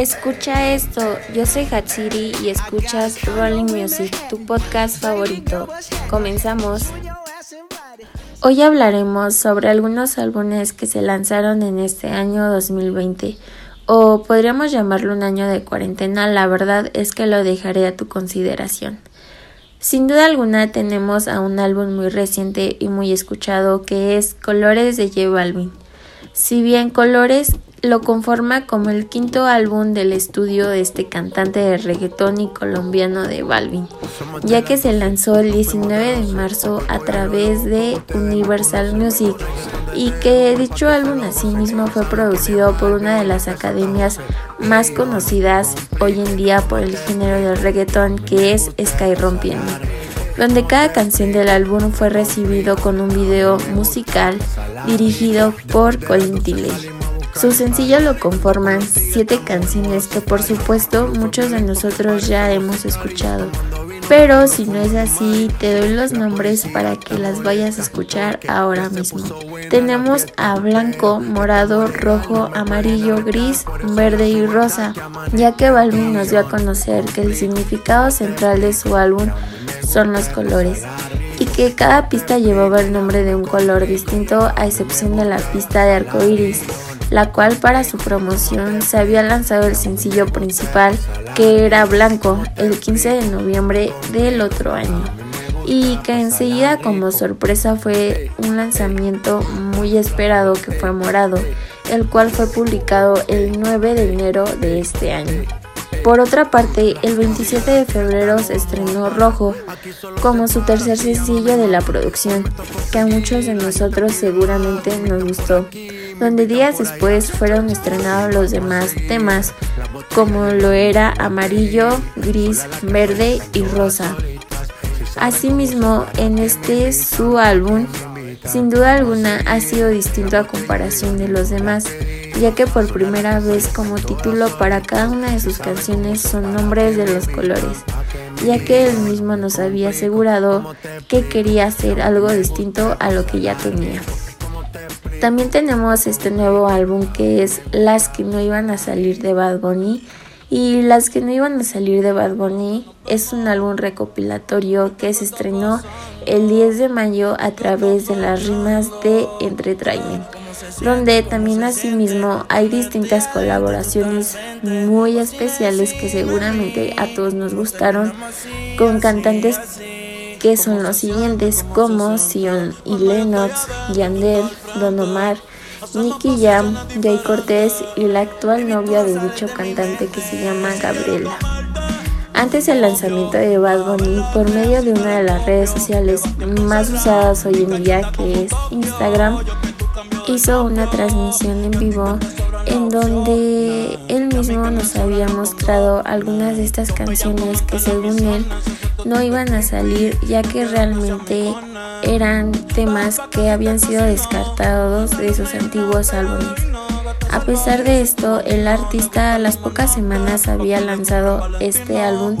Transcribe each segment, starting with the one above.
Escucha esto, yo soy Hatsiri y escuchas Rolling Music, tu podcast favorito. Comenzamos. Hoy hablaremos sobre algunos álbumes que se lanzaron en este año 2020, o podríamos llamarlo un año de cuarentena, la verdad es que lo dejaré a tu consideración. Sin duda alguna tenemos a un álbum muy reciente y muy escuchado que es Colores de J Balvin. Si bien Colores lo conforma como el quinto álbum del estudio de este cantante de reggaetón y colombiano de Balvin, ya que se lanzó el 19 de marzo a través de Universal Music y que dicho álbum asimismo fue producido por una de las academias más conocidas hoy en día por el género del reggaetón que es Sky Rompiendo donde cada canción del álbum fue recibido con un video musical dirigido por Colin Tilley. Su sencillo lo conforman siete canciones que por supuesto muchos de nosotros ya hemos escuchado. Pero si no es así, te doy los nombres para que las vayas a escuchar ahora mismo. Tenemos a blanco, morado, rojo, amarillo, gris, verde y rosa, ya que Balvin nos dio a conocer que el significado central de su álbum son los colores y que cada pista llevaba el nombre de un color distinto a excepción de la pista de arco iris la cual para su promoción se había lanzado el sencillo principal que era Blanco el 15 de noviembre del otro año y que enseguida como sorpresa fue un lanzamiento muy esperado que fue Morado, el cual fue publicado el 9 de enero de este año. Por otra parte, el 27 de febrero se estrenó Rojo como su tercer sencillo de la producción, que a muchos de nosotros seguramente nos gustó donde días después fueron estrenados los demás temas, como lo era amarillo, gris, verde y rosa. Asimismo, en este su álbum, sin duda alguna ha sido distinto a comparación de los demás, ya que por primera vez como título para cada una de sus canciones son nombres de los colores, ya que él mismo nos había asegurado que quería hacer algo distinto a lo que ya tenía. También tenemos este nuevo álbum que es Las que no iban a salir de Bad Bunny. Y Las que no iban a salir de Bad Bunny es un álbum recopilatorio que se estrenó el 10 de mayo a través de las rimas de Entretrainment, donde también asimismo hay distintas colaboraciones muy especiales que seguramente a todos nos gustaron con cantantes que son los siguientes como Sion y Lennox, Yandel, Don Omar, Nicky Jam, Jay Cortés y la actual novia de dicho cantante que se llama Gabriela. Antes del lanzamiento de Bad Bunny, por medio de una de las redes sociales más usadas hoy en día, que es Instagram, hizo una transmisión en vivo en donde él mismo nos había mostrado algunas de estas canciones que según él no iban a salir ya que realmente eran temas que habían sido descartados de sus antiguos álbumes. A pesar de esto, el artista a las pocas semanas había lanzado este álbum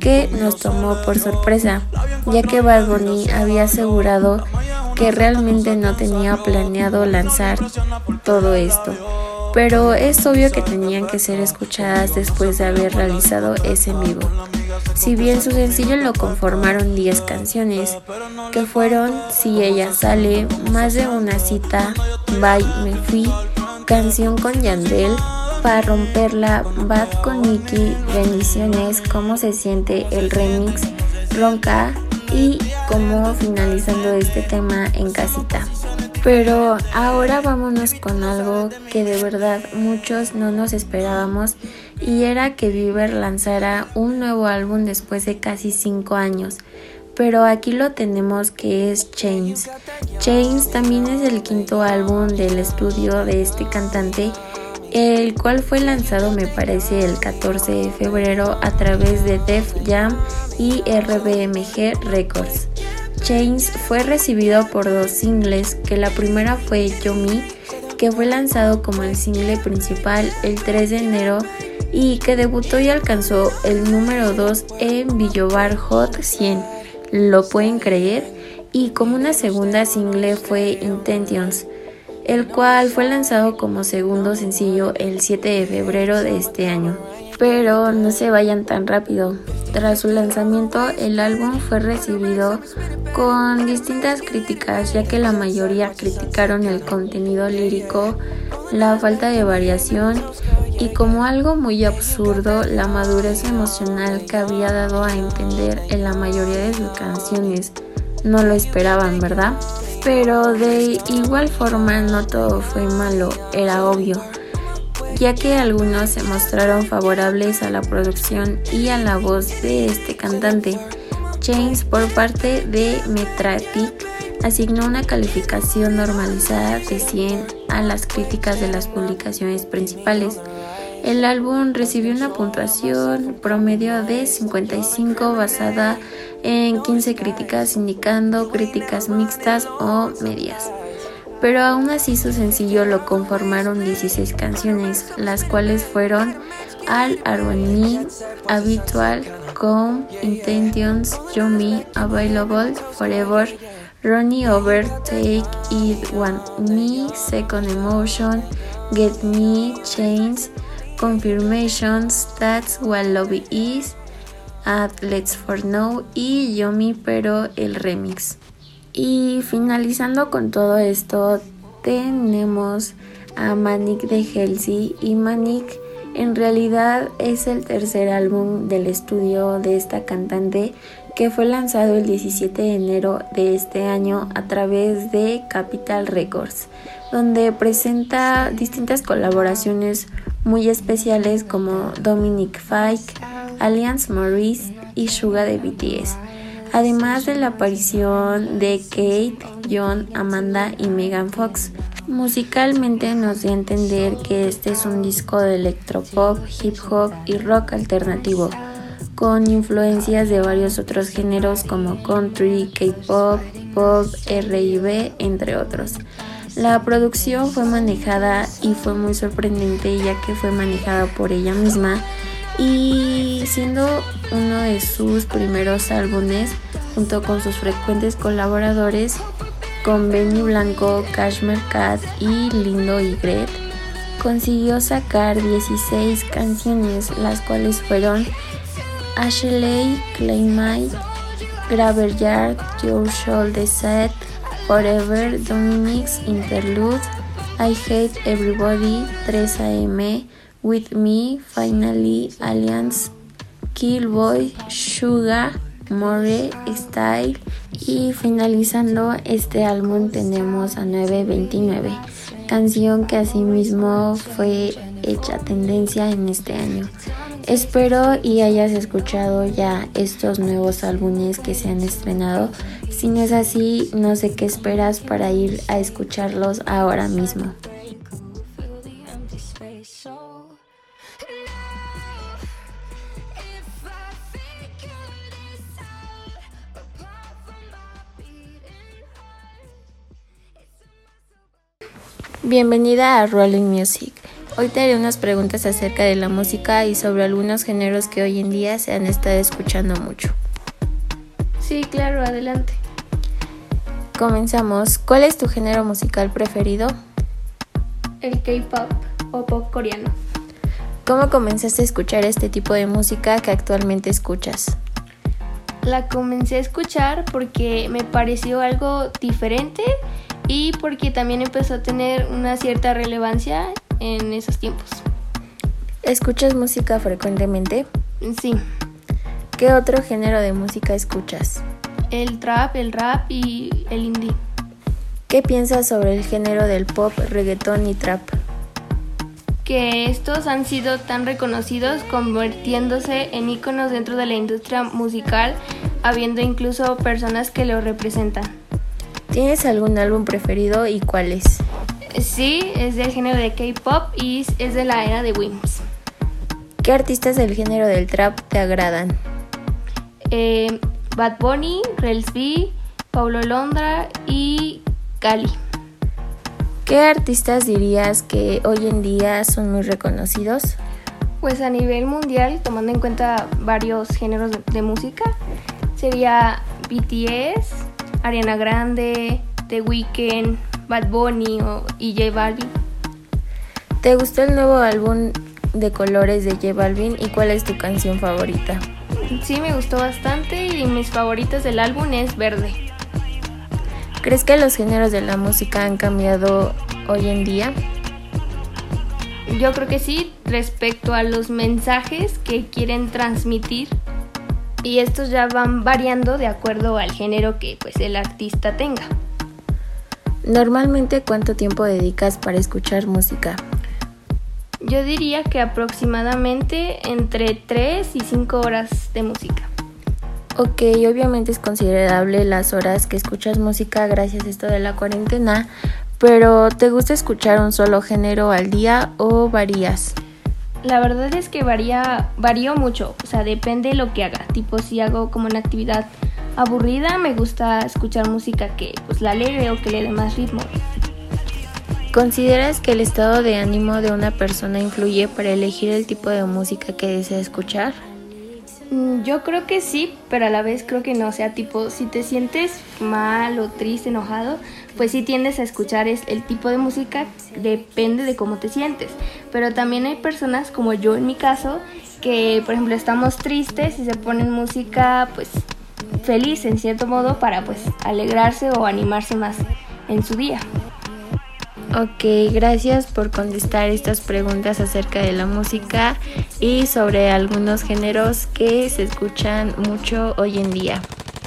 que nos tomó por sorpresa, ya que Bad había asegurado que realmente no tenía planeado lanzar todo esto pero es obvio que tenían que ser escuchadas después de haber realizado ese vivo. Si bien su sencillo lo conformaron 10 canciones, que fueron Si ella sale, Más de una cita, Bye me fui, Canción con Yandel, Para romperla, Bad con Nicky, Bendiciones, Cómo se siente el remix, Ronca y como finalizando este tema en casita. Pero ahora vámonos con algo que de verdad muchos no nos esperábamos y era que Bieber lanzara un nuevo álbum después de casi 5 años. Pero aquí lo tenemos que es Chains. Chains también es el quinto álbum del estudio de este cantante, el cual fue lanzado me parece el 14 de febrero a través de Def Jam y RBMG Records. Chains fue recibido por dos singles, que la primera fue Yomi, que fue lanzado como el single principal el 3 de enero y que debutó y alcanzó el número 2 en Billboard Hot 100. ¿Lo pueden creer? Y como una segunda single fue Intentions, el cual fue lanzado como segundo sencillo el 7 de febrero de este año. Pero no se vayan tan rápido. Tras su lanzamiento, el álbum fue recibido con distintas críticas, ya que la mayoría criticaron el contenido lírico, la falta de variación y como algo muy absurdo, la madurez emocional que había dado a entender en la mayoría de sus canciones. No lo esperaban, ¿verdad? Pero de igual forma no todo fue malo, era obvio, ya que algunos se mostraron favorables a la producción y a la voz de este cantante. James por parte de Metratic asignó una calificación normalizada de 100 a las críticas de las publicaciones principales. El álbum recibió una puntuación promedio de 55 basada en 15 críticas indicando críticas mixtas o medias. Pero aún así su sencillo lo conformaron 16 canciones, las cuales fueron Al Aroni, Habitual, Come, Intentions, Me, Available, Forever, Ronnie Over, Take It, One Me, Second Emotion, Get Me, Chains, Confirmations, That's What Love Is, At Let's For Now y Yomi pero el remix. Y finalizando con todo esto tenemos a Manic de Halsey y Manic en realidad es el tercer álbum del estudio de esta cantante que fue lanzado el 17 de enero de este año a través de Capital Records, donde presenta distintas colaboraciones muy especiales como Dominic Fike, Alliance Maurice y Suga de BTS, además de la aparición de Kate, John, Amanda y Megan Fox. Musicalmente nos dio a entender que este es un disco de electropop, hip hop y rock alternativo, con influencias de varios otros géneros como country, K-pop, pop, R&B, entre otros. La producción fue manejada y fue muy sorprendente ya que fue manejada por ella misma. Y siendo uno de sus primeros álbumes junto con sus frecuentes colaboradores con Benny Blanco, Cashmere Cat y Lindo y consiguió sacar 16 canciones, las cuales fueron Ashley, Claymite, Graveyard, Your Shoulder Set, Forever, Dominic's Interlude, I Hate Everybody, 3AM, With Me, Finally, Alliance, Killboy, Sugar, More, Style y finalizando este álbum tenemos a 929, canción que asimismo fue hecha tendencia en este año. Espero y hayas escuchado ya estos nuevos álbumes que se han estrenado. Si no es así, no sé qué esperas para ir a escucharlos ahora mismo. Bienvenida a Rolling Music. Hoy te haré unas preguntas acerca de la música y sobre algunos géneros que hoy en día se han estado escuchando mucho. Sí, claro, adelante. Comenzamos. ¿Cuál es tu género musical preferido? El K-pop o pop coreano. ¿Cómo comenzaste a escuchar este tipo de música que actualmente escuchas? La comencé a escuchar porque me pareció algo diferente y porque también empezó a tener una cierta relevancia en esos tiempos. ¿Escuchas música frecuentemente? Sí. ¿Qué otro género de música escuchas? El trap, el rap y el indie. ¿Qué piensas sobre el género del pop, reggaetón y trap? Que estos han sido tan reconocidos convirtiéndose en íconos dentro de la industria musical, habiendo incluso personas que lo representan. ¿Tienes algún álbum preferido y cuál es? Sí, es del género de K-pop y es de la era de Wims. ¿Qué artistas del género del trap te agradan? Eh, Bad Bunny, Rels B, Paulo Londra y Cali. ¿Qué artistas dirías que hoy en día son muy reconocidos? Pues a nivel mundial, tomando en cuenta varios géneros de música, sería BTS, Ariana Grande, The Weeknd, Bad Bunny o, y J Balvin. ¿Te gustó el nuevo álbum de colores de J Balvin y cuál es tu canción favorita? Sí, me gustó bastante y mis favoritas del álbum es Verde. ¿Crees que los géneros de la música han cambiado hoy en día? Yo creo que sí, respecto a los mensajes que quieren transmitir y estos ya van variando de acuerdo al género que pues el artista tenga. Normalmente, ¿cuánto tiempo dedicas para escuchar música? Yo diría que aproximadamente entre 3 y 5 horas de música. Ok, obviamente es considerable las horas que escuchas música gracias a esto de la cuarentena, pero ¿te gusta escuchar un solo género al día o varías? La verdad es que varía, varío mucho, o sea, depende de lo que haga. Tipo, si hago como una actividad aburrida, me gusta escuchar música que pues la alegre o que le dé más ritmo. ¿Consideras que el estado de ánimo de una persona influye para elegir el tipo de música que desea escuchar? Mm, yo creo que sí, pero a la vez creo que no. Sea, tipo, si te sientes mal o triste, enojado, pues sí tiendes a escuchar el tipo de música, depende de cómo te sientes. Pero también hay personas, como yo en mi caso, que por ejemplo estamos tristes y se ponen música pues feliz en cierto modo para pues alegrarse o animarse más en su día. Ok, gracias por contestar estas preguntas acerca de la música y sobre algunos géneros que se escuchan mucho hoy en día.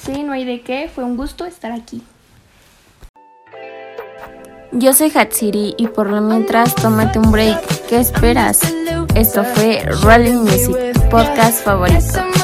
Sí, no hay de qué, fue un gusto estar aquí. Yo soy Hatsiri y por lo mientras tómate un break. ¿Qué esperas? Esto fue Rolling Music, podcast favorito.